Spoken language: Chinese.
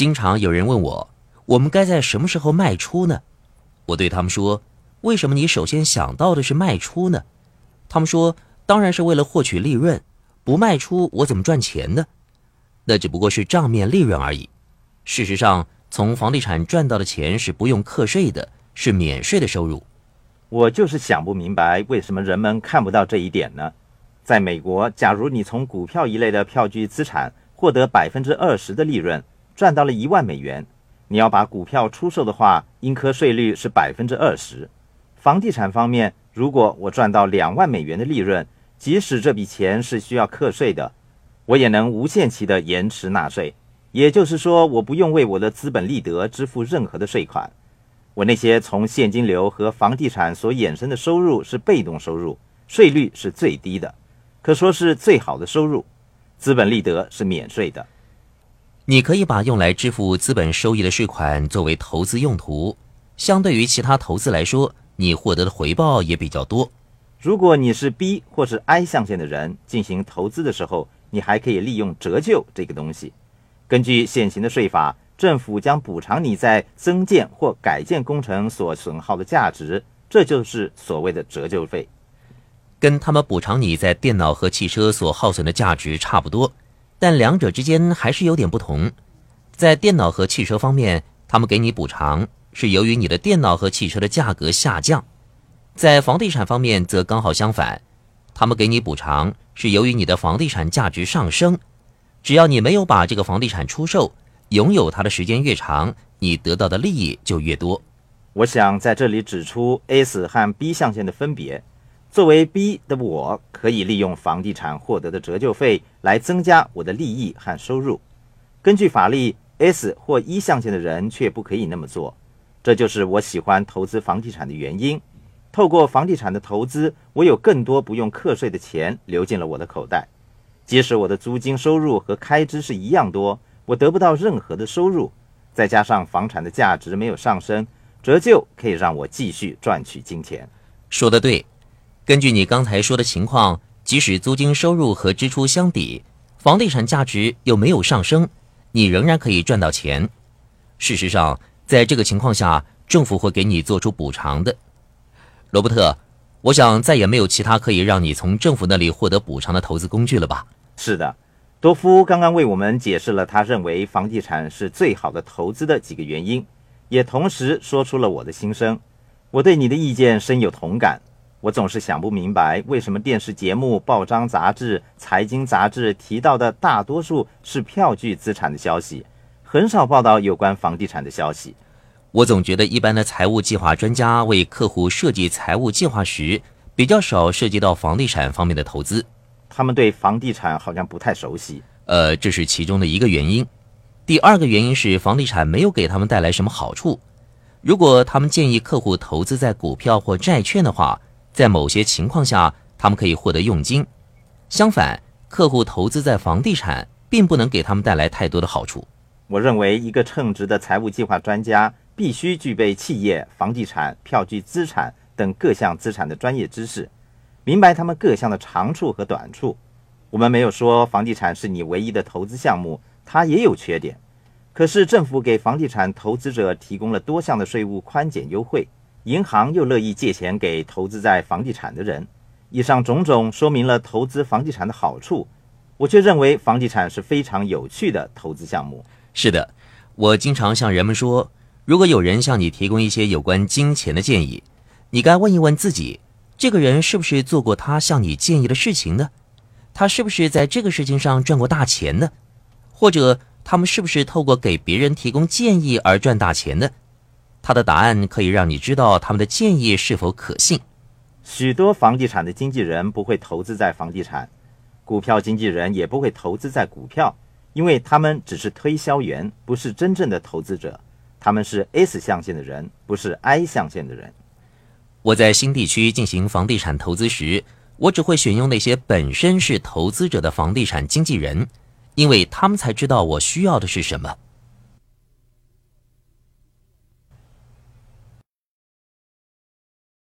经常有人问我，我们该在什么时候卖出呢？我对他们说，为什么你首先想到的是卖出呢？他们说，当然是为了获取利润，不卖出我怎么赚钱呢？那只不过是账面利润而已。事实上，从房地产赚到的钱是不用课税的，是免税的收入。我就是想不明白，为什么人们看不到这一点呢？在美国，假如你从股票一类的票据资产获得百分之二十的利润，赚到了一万美元，你要把股票出售的话，应科税率是百分之二十。房地产方面，如果我赚到两万美元的利润，即使这笔钱是需要课税的，我也能无限期的延迟纳税。也就是说，我不用为我的资本利得支付任何的税款。我那些从现金流和房地产所衍生的收入是被动收入，税率是最低的，可说是最好的收入。资本利得是免税的。你可以把用来支付资本收益的税款作为投资用途，相对于其他投资来说，你获得的回报也比较多。如果你是 B 或是 I 象限的人进行投资的时候，你还可以利用折旧这个东西。根据现行的税法，政府将补偿你在增建或改建工程所损耗的价值，这就是所谓的折旧费，跟他们补偿你在电脑和汽车所耗损的价值差不多，但两者之间还是有点不同。在电脑和汽车方面，他们给你补偿是由于你的电脑和汽车的价格下降；在房地产方面则刚好相反，他们给你补偿是由于你的房地产价值上升。只要你没有把这个房地产出售，拥有它的时间越长，你得到的利益就越多。我想在这里指出 S 和 B 象限的分别。作为 B 的我，可以利用房地产获得的折旧费来增加我的利益和收入。根据法律，S 或一象限的人却不可以那么做。这就是我喜欢投资房地产的原因。透过房地产的投资，我有更多不用课税的钱流进了我的口袋。即使我的租金收入和开支是一样多，我得不到任何的收入，再加上房产的价值没有上升，折旧可以让我继续赚取金钱。说的对，根据你刚才说的情况，即使租金收入和支出相抵，房地产价值又没有上升，你仍然可以赚到钱。事实上，在这个情况下，政府会给你做出补偿的。罗伯特，我想再也没有其他可以让你从政府那里获得补偿的投资工具了吧？是的，多夫刚刚为我们解释了他认为房地产是最好的投资的几个原因，也同时说出了我的心声。我对你的意见深有同感。我总是想不明白，为什么电视节目、报章杂志、财经杂志提到的大多数是票据资产的消息，很少报道有关房地产的消息。我总觉得一般的财务计划专家为客户设计财务计划时，比较少涉及到房地产方面的投资。他们对房地产好像不太熟悉，呃，这是其中的一个原因。第二个原因是房地产没有给他们带来什么好处。如果他们建议客户投资在股票或债券的话，在某些情况下他们可以获得佣金。相反，客户投资在房地产并不能给他们带来太多的好处。我认为一个称职的财务计划专家必须具备企业、房地产、票据资产等各项资产的专业知识。明白他们各项的长处和短处。我们没有说房地产是你唯一的投资项目，它也有缺点。可是政府给房地产投资者提供了多项的税务宽减优惠，银行又乐意借钱给投资在房地产的人。以上种种说明了投资房地产的好处。我却认为房地产是非常有趣的投资项目。是的，我经常向人们说，如果有人向你提供一些有关金钱的建议，你该问一问自己。这个人是不是做过他向你建议的事情呢？他是不是在这个事情上赚过大钱呢？或者他们是不是透过给别人提供建议而赚大钱呢？他的答案可以让你知道他们的建议是否可信。许多房地产的经纪人不会投资在房地产，股票经纪人也不会投资在股票，因为他们只是推销员，不是真正的投资者。他们是 S 象限的人，不是 I 象限的人。我在新地区进行房地产投资时，我只会选用那些本身是投资者的房地产经纪人，因为他们才知道我需要的是什么。